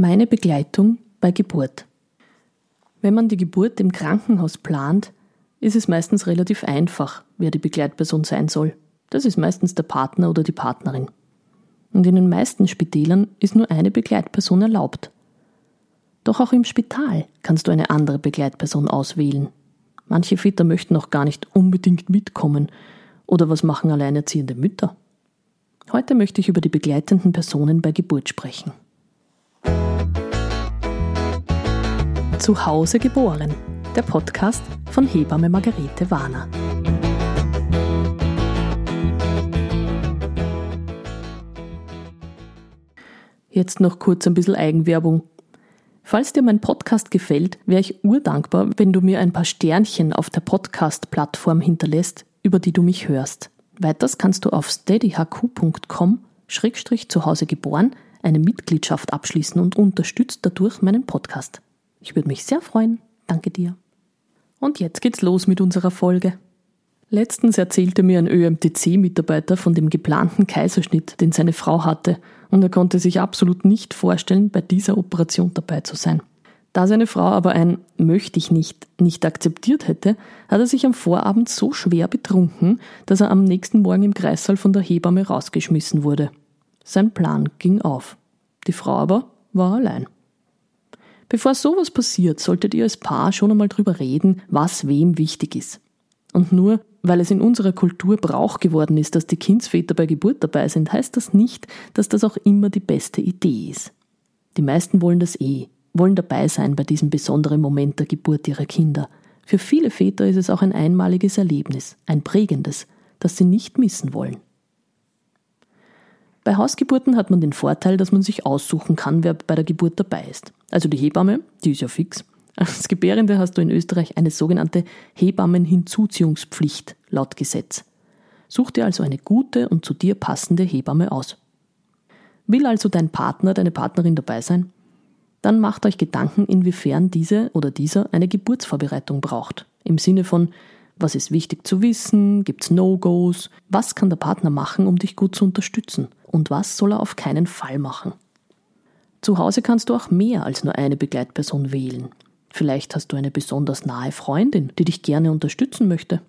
Meine Begleitung bei Geburt. Wenn man die Geburt im Krankenhaus plant, ist es meistens relativ einfach, wer die Begleitperson sein soll. Das ist meistens der Partner oder die Partnerin. Und in den meisten Spitälern ist nur eine Begleitperson erlaubt. Doch auch im Spital kannst du eine andere Begleitperson auswählen. Manche Väter möchten auch gar nicht unbedingt mitkommen. Oder was machen alleinerziehende Mütter? Heute möchte ich über die begleitenden Personen bei Geburt sprechen. Zu Hause geboren, der Podcast von Hebamme Margarete Warner. Jetzt noch kurz ein bisschen Eigenwerbung. Falls dir mein Podcast gefällt, wäre ich urdankbar, wenn du mir ein paar Sternchen auf der Podcast-Plattform hinterlässt, über die du mich hörst. Weiters kannst du auf steadyhq.com Schrägstrich zu Hause geboren eine Mitgliedschaft abschließen und unterstützt dadurch meinen Podcast. Ich würde mich sehr freuen. Danke dir. Und jetzt geht's los mit unserer Folge. Letztens erzählte mir ein ÖMTC-Mitarbeiter von dem geplanten Kaiserschnitt, den seine Frau hatte, und er konnte sich absolut nicht vorstellen, bei dieser Operation dabei zu sein. Da seine Frau aber ein möchte ich nicht nicht akzeptiert hätte, hat er sich am Vorabend so schwer betrunken, dass er am nächsten Morgen im Kreissaal von der Hebamme rausgeschmissen wurde. Sein Plan ging auf. Die Frau aber war allein. Bevor sowas passiert, solltet ihr als Paar schon einmal drüber reden, was wem wichtig ist. Und nur weil es in unserer Kultur Brauch geworden ist, dass die Kindsväter bei Geburt dabei sind, heißt das nicht, dass das auch immer die beste Idee ist. Die meisten wollen das eh, wollen dabei sein bei diesem besonderen Moment der Geburt ihrer Kinder. Für viele Väter ist es auch ein einmaliges Erlebnis, ein prägendes, das sie nicht missen wollen. Bei Hausgeburten hat man den Vorteil, dass man sich aussuchen kann, wer bei der Geburt dabei ist. Also die Hebamme, die ist ja fix. Als Gebärende hast du in Österreich eine sogenannte Hebammenhinzuziehungspflicht laut Gesetz. Such dir also eine gute und zu dir passende Hebamme aus. Will also dein Partner, deine Partnerin dabei sein? Dann macht euch Gedanken, inwiefern diese oder dieser eine Geburtsvorbereitung braucht. Im Sinne von, was ist wichtig zu wissen? Gibt's No-Gos? Was kann der Partner machen, um dich gut zu unterstützen? Und was soll er auf keinen Fall machen? Zu Hause kannst du auch mehr als nur eine Begleitperson wählen. Vielleicht hast du eine besonders nahe Freundin, die dich gerne unterstützen möchte.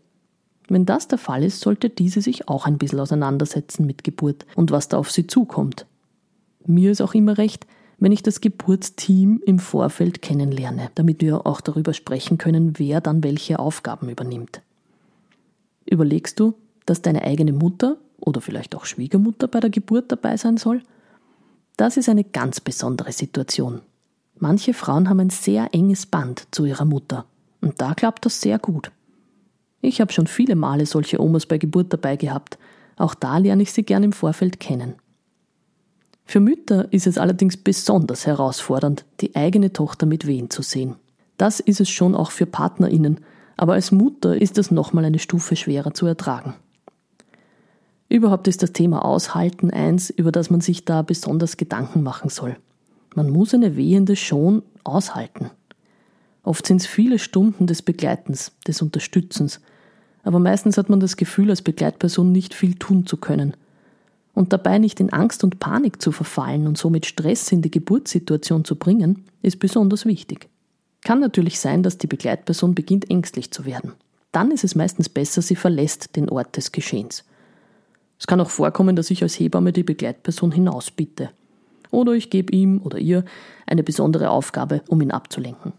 Wenn das der Fall ist, sollte diese sich auch ein bisschen auseinandersetzen mit Geburt und was da auf sie zukommt. Mir ist auch immer recht, wenn ich das Geburtsteam im Vorfeld kennenlerne, damit wir auch darüber sprechen können, wer dann welche Aufgaben übernimmt. Überlegst du, dass deine eigene Mutter oder vielleicht auch Schwiegermutter bei der Geburt dabei sein soll? Das ist eine ganz besondere Situation. Manche Frauen haben ein sehr enges Band zu ihrer Mutter und da klappt das sehr gut. Ich habe schon viele Male solche Omas bei Geburt dabei gehabt, auch da lerne ich sie gern im Vorfeld kennen. Für Mütter ist es allerdings besonders herausfordernd, die eigene Tochter mit Wehen zu sehen. Das ist es schon auch für PartnerInnen, aber als Mutter ist es nochmal eine Stufe schwerer zu ertragen. Überhaupt ist das Thema Aushalten eins, über das man sich da besonders Gedanken machen soll. Man muss eine Wehende schon aushalten. Oft sind es viele Stunden des Begleitens, des Unterstützens, aber meistens hat man das Gefühl, als Begleitperson nicht viel tun zu können – und dabei nicht in Angst und Panik zu verfallen und somit Stress in die Geburtssituation zu bringen, ist besonders wichtig. Kann natürlich sein, dass die Begleitperson beginnt ängstlich zu werden. Dann ist es meistens besser, sie verlässt den Ort des Geschehens. Es kann auch vorkommen, dass ich als Hebamme die Begleitperson hinausbitte. Oder ich gebe ihm oder ihr eine besondere Aufgabe, um ihn abzulenken.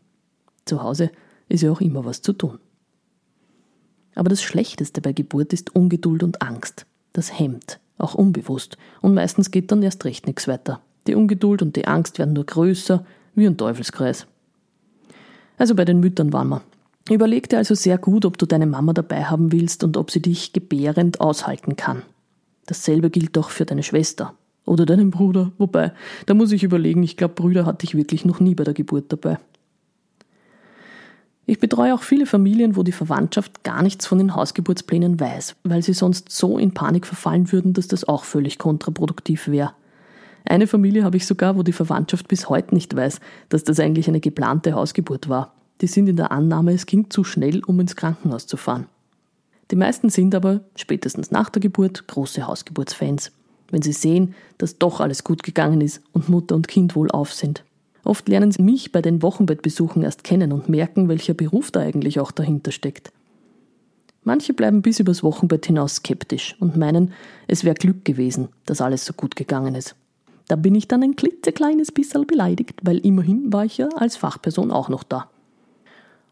Zu Hause ist ja auch immer was zu tun. Aber das Schlechteste bei Geburt ist Ungeduld und Angst. Das hemmt, auch unbewusst. Und meistens geht dann erst recht nichts weiter. Die Ungeduld und die Angst werden nur größer, wie ein Teufelskreis. Also bei den Müttern waren wir. Überleg dir also sehr gut, ob du deine Mama dabei haben willst und ob sie dich gebärend aushalten kann. Dasselbe gilt auch für deine Schwester oder deinen Bruder, wobei, da muss ich überlegen, ich glaube, Brüder hatte ich wirklich noch nie bei der Geburt dabei. Ich betreue auch viele Familien, wo die Verwandtschaft gar nichts von den Hausgeburtsplänen weiß, weil sie sonst so in Panik verfallen würden, dass das auch völlig kontraproduktiv wäre. Eine Familie habe ich sogar, wo die Verwandtschaft bis heute nicht weiß, dass das eigentlich eine geplante Hausgeburt war. Die sind in der Annahme, es ging zu schnell, um ins Krankenhaus zu fahren. Die meisten sind aber, spätestens nach der Geburt, große Hausgeburtsfans, wenn sie sehen, dass doch alles gut gegangen ist und Mutter und Kind wohlauf sind. Oft lernen sie mich bei den Wochenbettbesuchen erst kennen und merken, welcher Beruf da eigentlich auch dahinter steckt. Manche bleiben bis übers Wochenbett hinaus skeptisch und meinen, es wäre Glück gewesen, dass alles so gut gegangen ist. Da bin ich dann ein klitzekleines bisschen beleidigt, weil immerhin war ich ja als Fachperson auch noch da.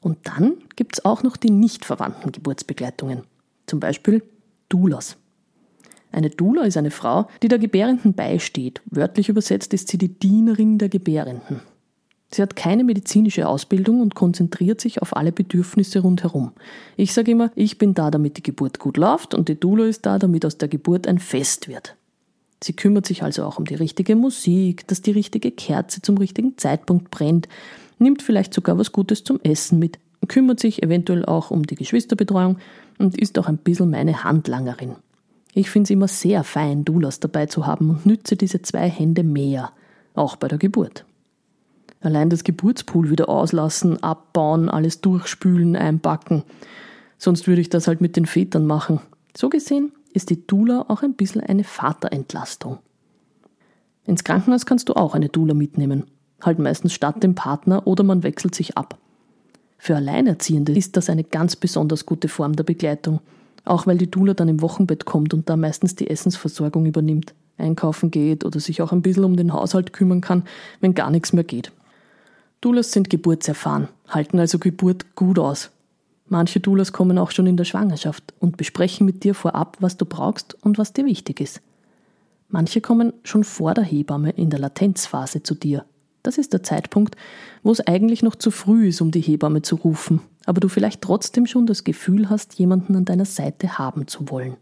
Und dann gibt es auch noch die nicht verwandten Geburtsbegleitungen. Zum Beispiel Doulas. Eine Doula ist eine Frau, die der Gebärenden beisteht. Wörtlich übersetzt ist sie die Dienerin der Gebärenden. Sie hat keine medizinische Ausbildung und konzentriert sich auf alle Bedürfnisse rundherum. Ich sage immer, ich bin da, damit die Geburt gut läuft und die Doula ist da, damit aus der Geburt ein Fest wird. Sie kümmert sich also auch um die richtige Musik, dass die richtige Kerze zum richtigen Zeitpunkt brennt, nimmt vielleicht sogar was Gutes zum Essen mit, kümmert sich eventuell auch um die Geschwisterbetreuung und ist auch ein bisschen meine Handlangerin. Ich finde es immer sehr fein, Doulas dabei zu haben und nütze diese zwei Hände mehr, auch bei der Geburt. Allein das Geburtspool wieder auslassen, abbauen, alles durchspülen, einpacken. Sonst würde ich das halt mit den Vätern machen. So gesehen ist die Dula auch ein bisschen eine Vaterentlastung. Ins Krankenhaus kannst du auch eine Dula mitnehmen. Halt meistens statt dem Partner oder man wechselt sich ab. Für Alleinerziehende ist das eine ganz besonders gute Form der Begleitung. Auch weil die Dula dann im Wochenbett kommt und da meistens die Essensversorgung übernimmt, einkaufen geht oder sich auch ein bisschen um den Haushalt kümmern kann, wenn gar nichts mehr geht. Doulas sind geburtserfahren, halten also Geburt gut aus. Manche Doulas kommen auch schon in der Schwangerschaft und besprechen mit dir vorab, was du brauchst und was dir wichtig ist. Manche kommen schon vor der Hebamme in der Latenzphase zu dir. Das ist der Zeitpunkt, wo es eigentlich noch zu früh ist, um die Hebamme zu rufen, aber du vielleicht trotzdem schon das Gefühl hast, jemanden an deiner Seite haben zu wollen.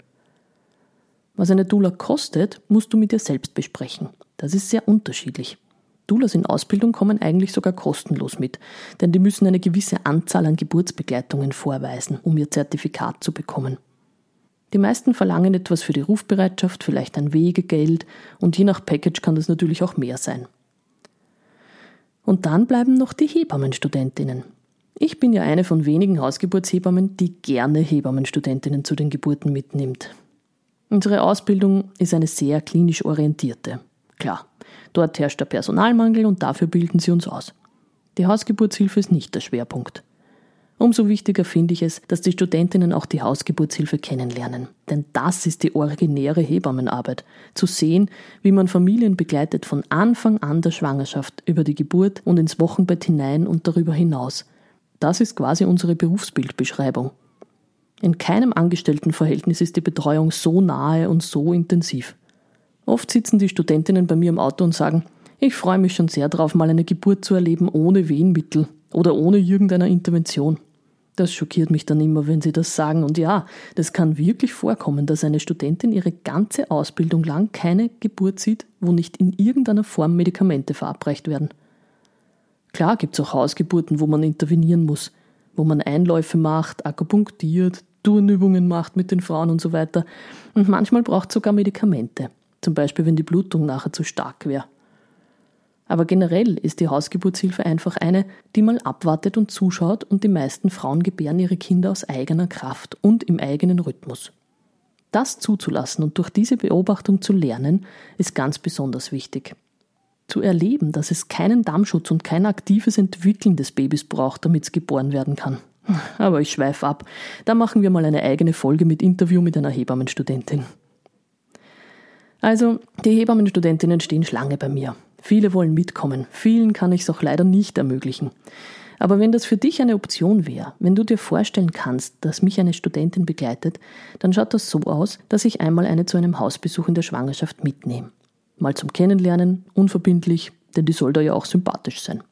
Was eine Doula kostet, musst du mit dir selbst besprechen. Das ist sehr unterschiedlich. Doulas in Ausbildung kommen eigentlich sogar kostenlos mit, denn die müssen eine gewisse Anzahl an Geburtsbegleitungen vorweisen, um ihr Zertifikat zu bekommen. Die meisten verlangen etwas für die Rufbereitschaft, vielleicht ein Wegegeld und je nach Package kann das natürlich auch mehr sein. Und dann bleiben noch die Hebammenstudentinnen. Ich bin ja eine von wenigen Hausgeburtshebammen, die gerne Hebammenstudentinnen zu den Geburten mitnimmt. Unsere Ausbildung ist eine sehr klinisch orientierte. Klar, Dort herrscht der Personalmangel und dafür bilden sie uns aus. Die Hausgeburtshilfe ist nicht der Schwerpunkt. Umso wichtiger finde ich es, dass die Studentinnen auch die Hausgeburtshilfe kennenlernen. Denn das ist die originäre Hebammenarbeit. Zu sehen, wie man Familien begleitet von Anfang an der Schwangerschaft über die Geburt und ins Wochenbett hinein und darüber hinaus. Das ist quasi unsere Berufsbildbeschreibung. In keinem Angestelltenverhältnis ist die Betreuung so nahe und so intensiv. Oft sitzen die Studentinnen bei mir im Auto und sagen, ich freue mich schon sehr darauf, mal eine Geburt zu erleben ohne Wehenmittel oder ohne irgendeiner Intervention. Das schockiert mich dann immer, wenn sie das sagen. Und ja, das kann wirklich vorkommen, dass eine Studentin ihre ganze Ausbildung lang keine Geburt sieht, wo nicht in irgendeiner Form Medikamente verabreicht werden. Klar gibt es auch Hausgeburten, wo man intervenieren muss, wo man Einläufe macht, akupunktiert, Turnübungen macht mit den Frauen und so weiter. Und manchmal braucht es sogar Medikamente zum Beispiel wenn die Blutung nachher zu stark wäre. Aber generell ist die Hausgeburtshilfe einfach eine, die mal abwartet und zuschaut und die meisten Frauen gebären ihre Kinder aus eigener Kraft und im eigenen Rhythmus. Das zuzulassen und durch diese Beobachtung zu lernen, ist ganz besonders wichtig. Zu erleben, dass es keinen Dammschutz und kein aktives Entwickeln des Babys braucht, damit es geboren werden kann. Aber ich schweife ab. Da machen wir mal eine eigene Folge mit Interview mit einer Hebammenstudentin. Also, die Hebammenstudentinnen stehen Schlange bei mir. Viele wollen mitkommen, vielen kann ich es auch leider nicht ermöglichen. Aber wenn das für dich eine Option wäre, wenn du dir vorstellen kannst, dass mich eine Studentin begleitet, dann schaut das so aus, dass ich einmal eine zu einem Hausbesuch in der Schwangerschaft mitnehme. Mal zum Kennenlernen, unverbindlich, denn die soll da ja auch sympathisch sein.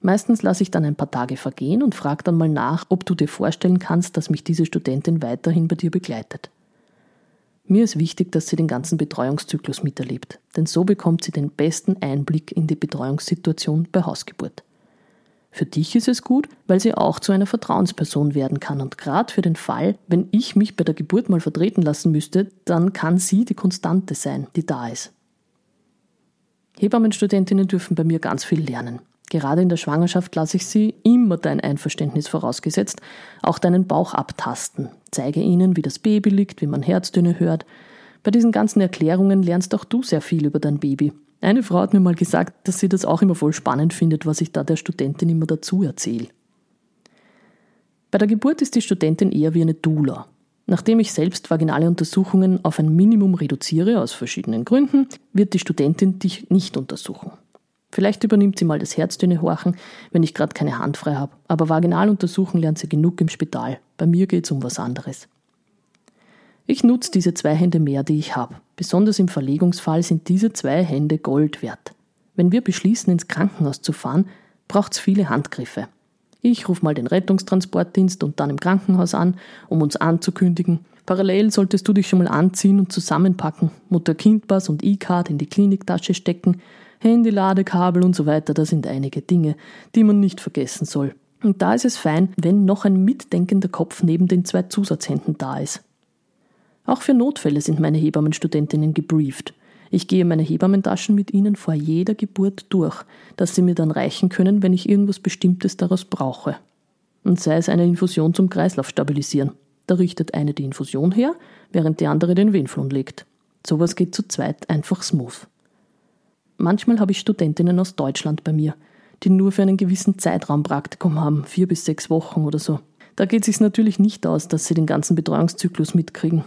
Meistens lasse ich dann ein paar Tage vergehen und frage dann mal nach, ob du dir vorstellen kannst, dass mich diese Studentin weiterhin bei dir begleitet. Mir ist wichtig, dass sie den ganzen Betreuungszyklus miterlebt, denn so bekommt sie den besten Einblick in die Betreuungssituation bei Hausgeburt. Für dich ist es gut, weil sie auch zu einer Vertrauensperson werden kann und gerade für den Fall, wenn ich mich bei der Geburt mal vertreten lassen müsste, dann kann sie die Konstante sein, die da ist. Hebammenstudentinnen dürfen bei mir ganz viel lernen. Gerade in der Schwangerschaft lasse ich sie immer dein Einverständnis vorausgesetzt, auch deinen Bauch abtasten. Zeige ihnen, wie das Baby liegt, wie man Herztöne hört. Bei diesen ganzen Erklärungen lernst auch du sehr viel über dein Baby. Eine Frau hat mir mal gesagt, dass sie das auch immer voll spannend findet, was ich da der Studentin immer dazu erzähle. Bei der Geburt ist die Studentin eher wie eine Doula. Nachdem ich selbst vaginale Untersuchungen auf ein Minimum reduziere, aus verschiedenen Gründen, wird die Studentin dich nicht untersuchen. Vielleicht übernimmt sie mal das Herztöne-Horchen, wenn ich gerade keine Hand frei habe, aber vaginal untersuchen lernt sie genug im Spital. Bei mir geht es um was anderes. Ich nutze diese zwei Hände mehr, die ich habe. Besonders im Verlegungsfall sind diese zwei Hände Gold wert. Wenn wir beschließen, ins Krankenhaus zu fahren, braucht es viele Handgriffe. Ich rufe mal den Rettungstransportdienst und dann im Krankenhaus an, um uns anzukündigen. Parallel solltest du dich schon mal anziehen und zusammenpacken, Mutter-Kind-Pass und E-Card in die Kliniktasche stecken, Handy, Ladekabel und so weiter, das sind einige Dinge, die man nicht vergessen soll. Und da ist es fein, wenn noch ein mitdenkender Kopf neben den zwei Zusatzhänden da ist. Auch für Notfälle sind meine Hebammenstudentinnen gebrieft. Ich gehe meine Hebammentaschen mit ihnen vor jeder Geburt durch, dass sie mir dann reichen können, wenn ich irgendwas Bestimmtes daraus brauche. Und sei es eine Infusion zum Kreislauf stabilisieren. Da richtet eine die Infusion her, während die andere den Venflon legt. Sowas geht zu zweit einfach smooth. Manchmal habe ich Studentinnen aus Deutschland bei mir, die nur für einen gewissen Zeitraum Praktikum haben, vier bis sechs Wochen oder so. Da geht es sich natürlich nicht aus, dass sie den ganzen Betreuungszyklus mitkriegen.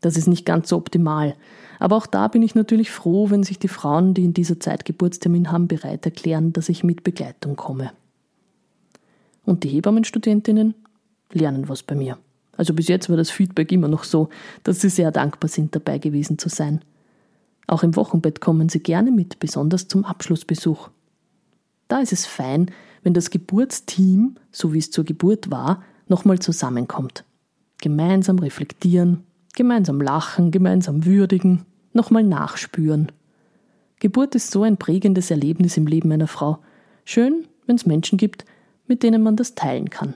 Das ist nicht ganz so optimal. Aber auch da bin ich natürlich froh, wenn sich die Frauen, die in dieser Zeit Geburtstermin haben, bereit erklären, dass ich mit Begleitung komme. Und die Hebammenstudentinnen lernen was bei mir. Also bis jetzt war das Feedback immer noch so, dass sie sehr dankbar sind, dabei gewesen zu sein. Auch im Wochenbett kommen sie gerne mit, besonders zum Abschlussbesuch. Da ist es fein, wenn das Geburtsteam, so wie es zur Geburt war, nochmal zusammenkommt. Gemeinsam reflektieren, gemeinsam lachen, gemeinsam würdigen, nochmal nachspüren. Geburt ist so ein prägendes Erlebnis im Leben einer Frau. Schön, wenn es Menschen gibt, mit denen man das teilen kann.